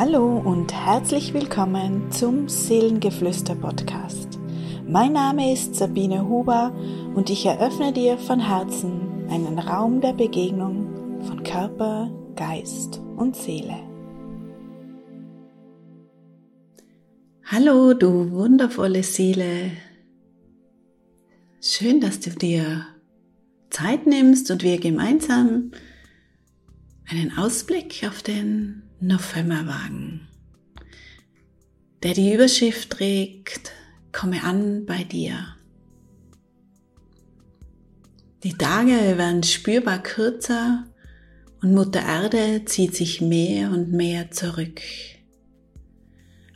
Hallo und herzlich willkommen zum Seelengeflüster Podcast. Mein Name ist Sabine Huber und ich eröffne dir von Herzen einen Raum der Begegnung von Körper, Geist und Seele. Hallo, du wundervolle Seele. Schön, dass du dir Zeit nimmst und wir gemeinsam einen Ausblick auf den Novemberwagen, der die Überschrift trägt, komme an bei dir. Die Tage werden spürbar kürzer und Mutter Erde zieht sich mehr und mehr zurück.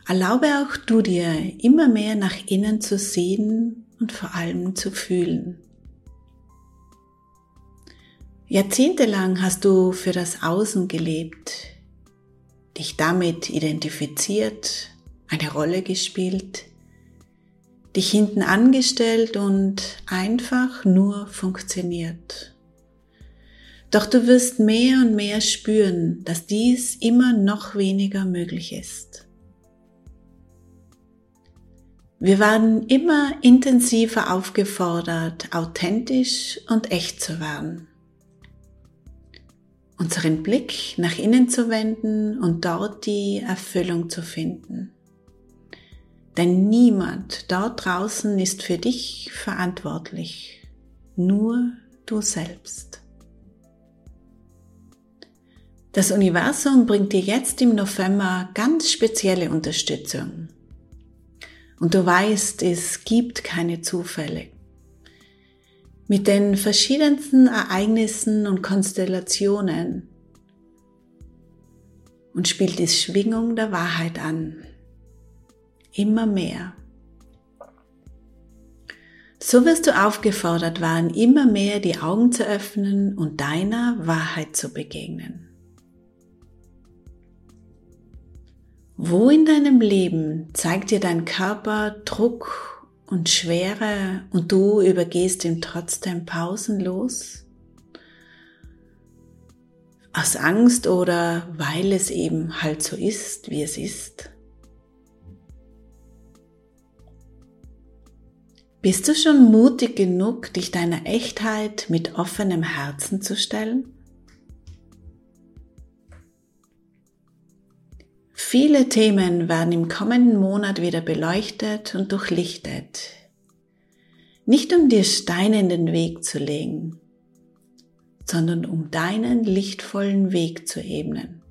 Erlaube auch du dir immer mehr nach innen zu sehen und vor allem zu fühlen. Jahrzehntelang hast du für das Außen gelebt, dich damit identifiziert, eine Rolle gespielt, dich hinten angestellt und einfach nur funktioniert. Doch du wirst mehr und mehr spüren, dass dies immer noch weniger möglich ist. Wir werden immer intensiver aufgefordert, authentisch und echt zu werden unseren Blick nach innen zu wenden und dort die Erfüllung zu finden. Denn niemand dort draußen ist für dich verantwortlich, nur du selbst. Das Universum bringt dir jetzt im November ganz spezielle Unterstützung. Und du weißt, es gibt keine Zufälle mit den verschiedensten Ereignissen und Konstellationen und spielt die Schwingung der Wahrheit an. Immer mehr. So wirst du aufgefordert werden, immer mehr die Augen zu öffnen und deiner Wahrheit zu begegnen. Wo in deinem Leben zeigt dir dein Körper Druck und Schwere und du übergehst ihm trotzdem pausenlos? Aus Angst oder weil es eben halt so ist, wie es ist? Bist du schon mutig genug, dich deiner Echtheit mit offenem Herzen zu stellen? Viele Themen werden im kommenden Monat wieder beleuchtet und durchlichtet. Nicht um dir Steine in den Weg zu legen, sondern um deinen lichtvollen Weg zu ebnen.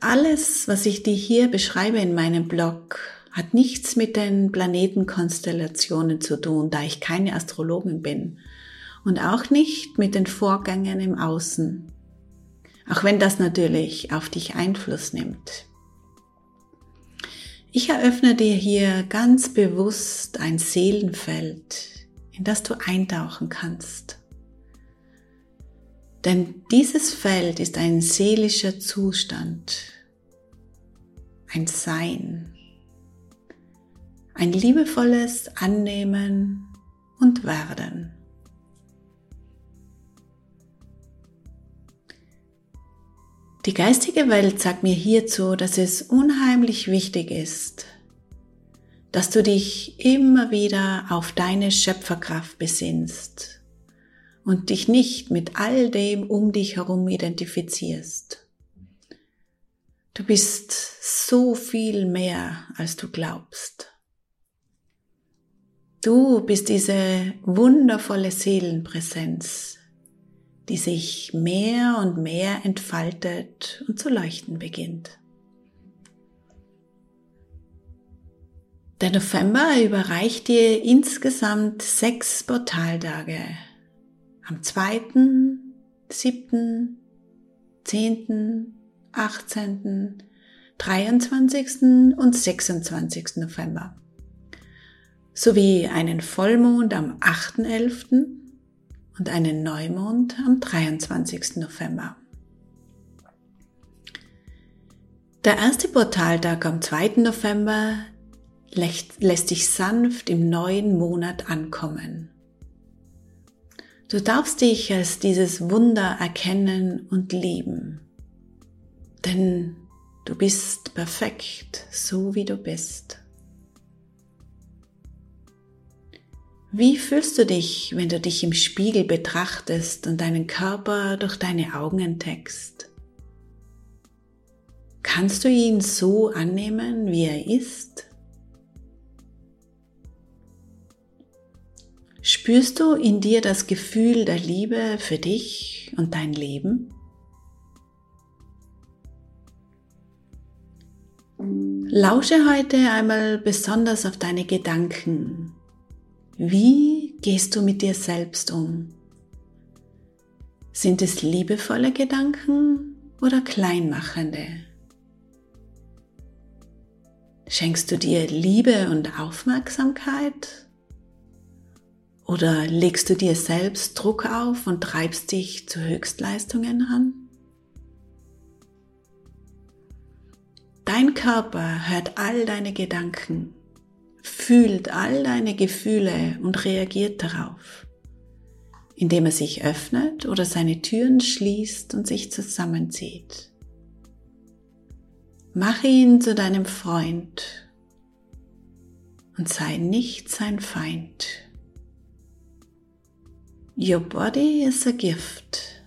Alles, was ich dir hier beschreibe in meinem Blog, hat nichts mit den Planetenkonstellationen zu tun, da ich keine Astrologin bin und auch nicht mit den Vorgängen im Außen auch wenn das natürlich auf dich Einfluss nimmt. Ich eröffne dir hier ganz bewusst ein Seelenfeld, in das du eintauchen kannst. Denn dieses Feld ist ein seelischer Zustand, ein Sein, ein liebevolles Annehmen und Werden. Die geistige Welt sagt mir hierzu, dass es unheimlich wichtig ist, dass du dich immer wieder auf deine Schöpferkraft besinnst und dich nicht mit all dem um dich herum identifizierst. Du bist so viel mehr, als du glaubst. Du bist diese wundervolle Seelenpräsenz, die sich mehr und mehr entfaltet und zu leuchten beginnt. Der November überreicht dir insgesamt sechs Portaltage. Am 2., 7., 10., 18., 23. und 26. November. Sowie einen Vollmond am 8.11 und einen Neumond am 23. November. Der erste Portaltag am 2. November lässt dich sanft im neuen Monat ankommen. Du darfst dich als dieses Wunder erkennen und lieben. Denn du bist perfekt, so wie du bist. Wie fühlst du dich, wenn du dich im Spiegel betrachtest und deinen Körper durch deine Augen entdeckst? Kannst du ihn so annehmen, wie er ist? Spürst du in dir das Gefühl der Liebe für dich und dein Leben? Lausche heute einmal besonders auf deine Gedanken. Wie gehst du mit dir selbst um? Sind es liebevolle Gedanken oder kleinmachende? Schenkst du dir Liebe und Aufmerksamkeit? Oder legst du dir selbst Druck auf und treibst dich zu Höchstleistungen an? Dein Körper hört all deine Gedanken, fühlt all deine Gefühle und reagiert darauf, indem er sich öffnet oder seine Türen schließt und sich zusammenzieht. Mache ihn zu deinem Freund und sei nicht sein Feind. Your body is a gift.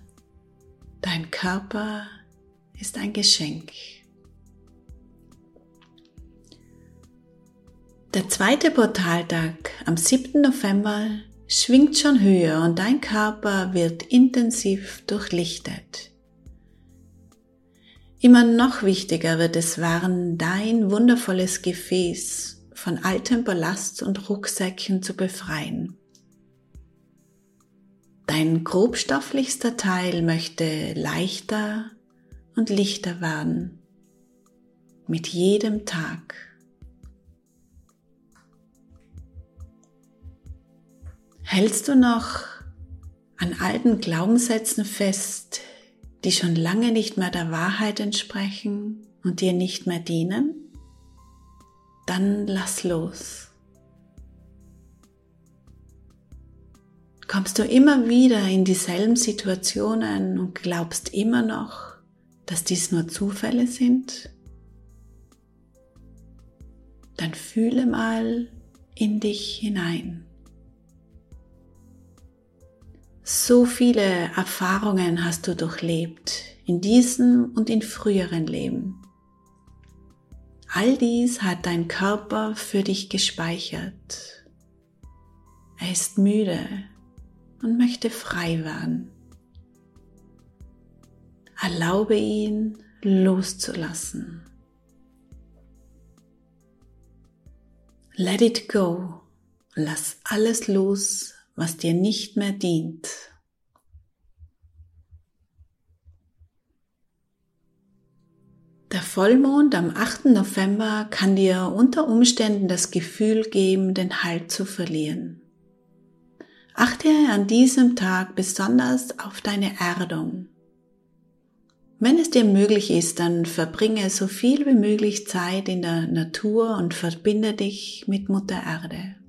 Dein Körper ist ein Geschenk. Der zweite Portaltag am 7. November schwingt schon höher und dein Körper wird intensiv durchlichtet. Immer noch wichtiger wird es werden, dein wundervolles Gefäß von altem Ballast und Rucksäcken zu befreien. Dein grobstofflichster Teil möchte leichter und lichter werden mit jedem Tag. Hältst du noch an alten Glaubenssätzen fest, die schon lange nicht mehr der Wahrheit entsprechen und dir nicht mehr dienen? Dann lass los. kommst du immer wieder in dieselben Situationen und glaubst immer noch, dass dies nur Zufälle sind? Dann fühle mal in dich hinein. So viele Erfahrungen hast du durchlebt in diesem und in früheren Leben. All dies hat dein Körper für dich gespeichert. Er ist müde, und möchte frei werden. Erlaube ihn loszulassen. Let it go. Lass alles los, was dir nicht mehr dient. Der Vollmond am 8. November kann dir unter Umständen das Gefühl geben, den Halt zu verlieren. Achte an diesem Tag besonders auf deine Erdung. Wenn es dir möglich ist, dann verbringe so viel wie möglich Zeit in der Natur und verbinde dich mit Mutter Erde.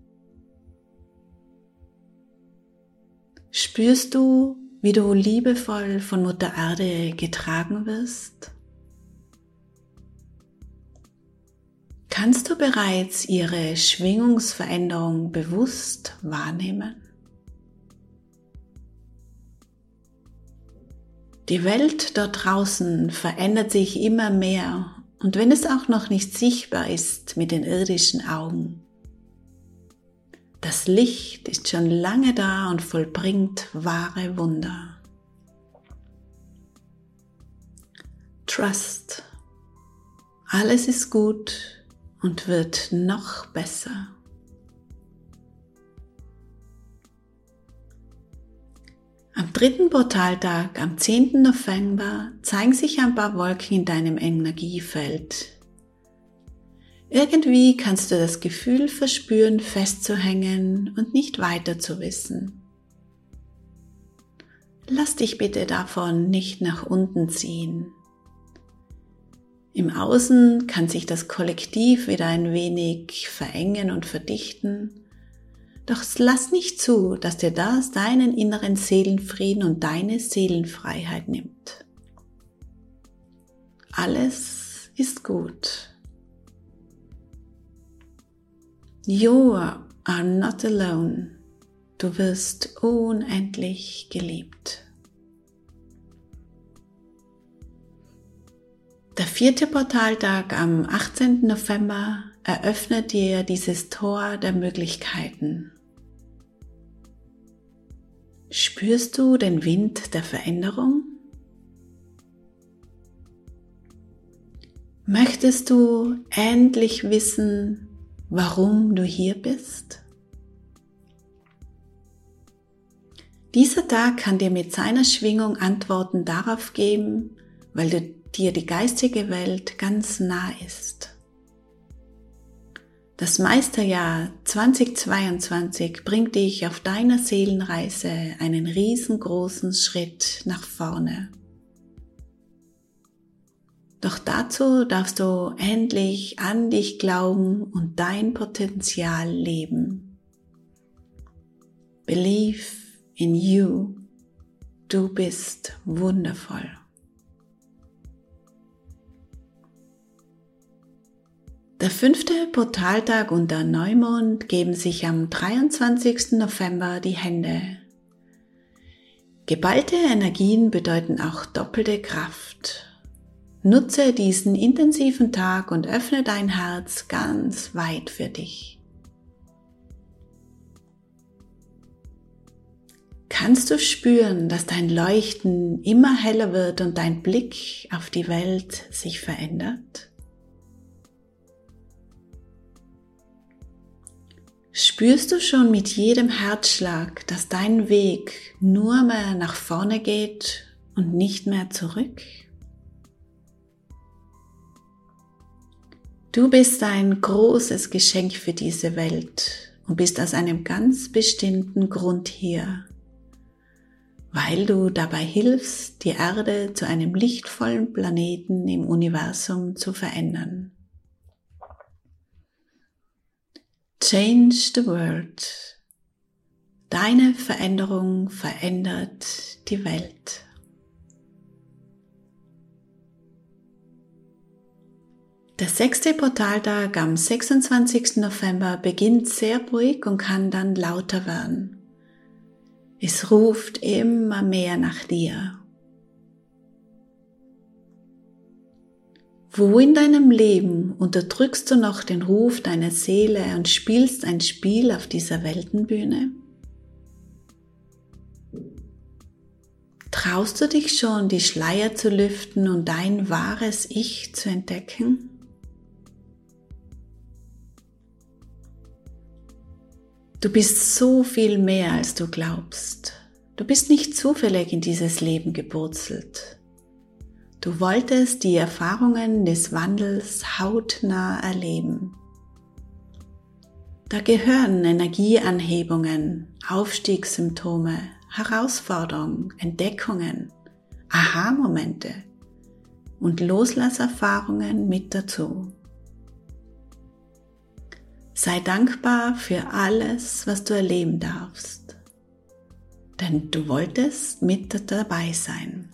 Spürst du, wie du liebevoll von Mutter Erde getragen wirst? Kannst du bereits ihre Schwingungsveränderung bewusst wahrnehmen? Die Welt dort draußen verändert sich immer mehr und wenn es auch noch nicht sichtbar ist mit den irdischen Augen. Das Licht ist schon lange da und vollbringt wahre Wunder. Trust. Alles ist gut und wird noch besser. Am dritten Portaltag, am 10. November, zeigen sich ein paar Wolken in deinem Energiefeld. Irgendwie kannst du das Gefühl verspüren, festzuhängen und nicht weiter zu wissen. Lass dich bitte davon nicht nach unten ziehen. Im Außen kann sich das Kollektiv wieder ein wenig verengen und verdichten doch lass nicht zu, dass dir das deinen inneren Seelenfrieden und deine Seelenfreiheit nimmt. alles ist gut. You are not alone. Du wirst unendlich geliebt. Der vierte Portaltag am 18. November eröffnet dir dieses Tor der Möglichkeiten. Spürst du den Wind der Veränderung? Möchtest du endlich wissen, warum du hier bist? Dieser Tag kann dir mit seiner Schwingung Antworten darauf geben, weil du, dir die geistige Welt ganz nah ist. Das Meisterjahr 2022 bringt dich auf deiner Seelenreise einen riesengroßen Schritt nach vorne. Doch dazu darfst du endlich an dich glauben und dein Potenzial leben. Believe in you. Du bist wundervoll. Der fünfte Portaltag und der Neumond geben sich am 23. November die Hände. Geballte Energien bedeuten auch doppelte Kraft. Nutze diesen intensiven Tag und öffne dein Herz ganz weit für dich. Kannst du spüren, dass dein Leuchten immer heller wird und dein Blick auf die Welt sich verändert? Spürst du schon mit jedem Herzschlag, dass dein Weg nur mehr nach vorne geht und nicht mehr zurück? Du bist ein großes Geschenk für diese Welt und bist aus einem ganz bestimmten Grund hier, weil du dabei hilfst, die Erde zu einem lichtvollen Planeten im Universum zu verändern. Change the world. Deine Veränderung verändert die Welt. Der sechste Portaltag am 26. November beginnt sehr ruhig und kann dann lauter werden. Es ruft immer mehr nach dir. Wo in deinem Leben unterdrückst du noch den Ruf deiner Seele und spielst ein Spiel auf dieser Weltenbühne? Traust du dich schon, die Schleier zu lüften und dein wahres Ich zu entdecken? Du bist so viel mehr, als du glaubst. Du bist nicht zufällig in dieses Leben geburzelt. Du wolltest die Erfahrungen des Wandels hautnah erleben. Da gehören Energieanhebungen, Aufstiegssymptome, Herausforderungen, Entdeckungen, Aha-Momente und Loslasserfahrungen mit dazu. Sei dankbar für alles, was du erleben darfst, denn du wolltest mit dabei sein.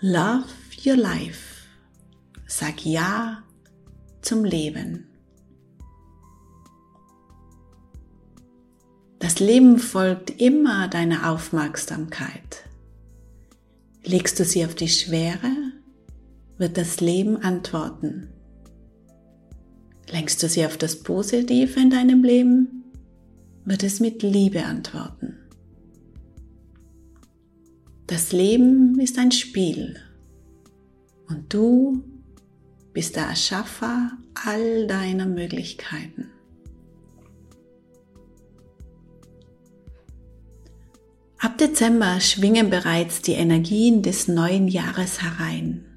Love your life. Sag Ja zum Leben. Das Leben folgt immer deiner Aufmerksamkeit. Legst du sie auf die Schwere, wird das Leben antworten. Lenkst du sie auf das Positive in deinem Leben, wird es mit Liebe antworten. Das Leben ist ein Spiel und du bist der Erschaffer all deiner Möglichkeiten. Ab Dezember schwingen bereits die Energien des neuen Jahres herein.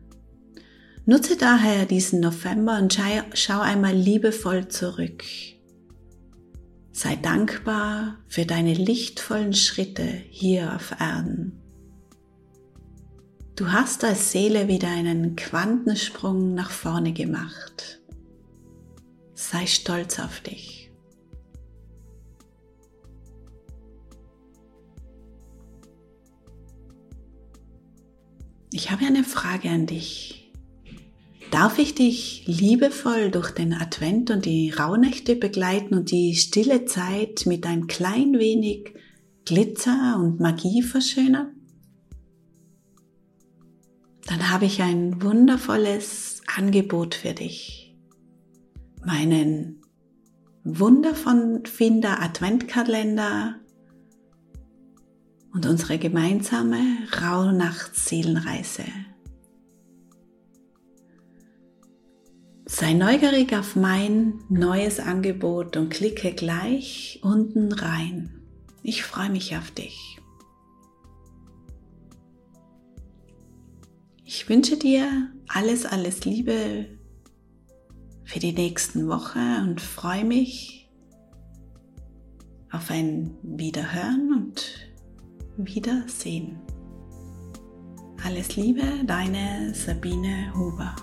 Nutze daher diesen November und schau einmal liebevoll zurück. Sei dankbar für deine lichtvollen Schritte hier auf Erden. Du hast als Seele wieder einen Quantensprung nach vorne gemacht. Sei stolz auf dich. Ich habe eine Frage an dich. Darf ich dich liebevoll durch den Advent und die Rauhnächte begleiten und die stille Zeit mit ein klein wenig Glitzer und Magie verschönern? Dann habe ich ein wundervolles Angebot für dich. Meinen wundervollen Finder Adventkalender und unsere gemeinsame Rauhnachtsseelenreise. Sei neugierig auf mein neues Angebot und klicke gleich unten rein. Ich freue mich auf dich. Ich wünsche dir alles, alles Liebe für die nächsten Woche und freue mich auf ein Wiederhören und Wiedersehen. Alles Liebe, deine Sabine Huber.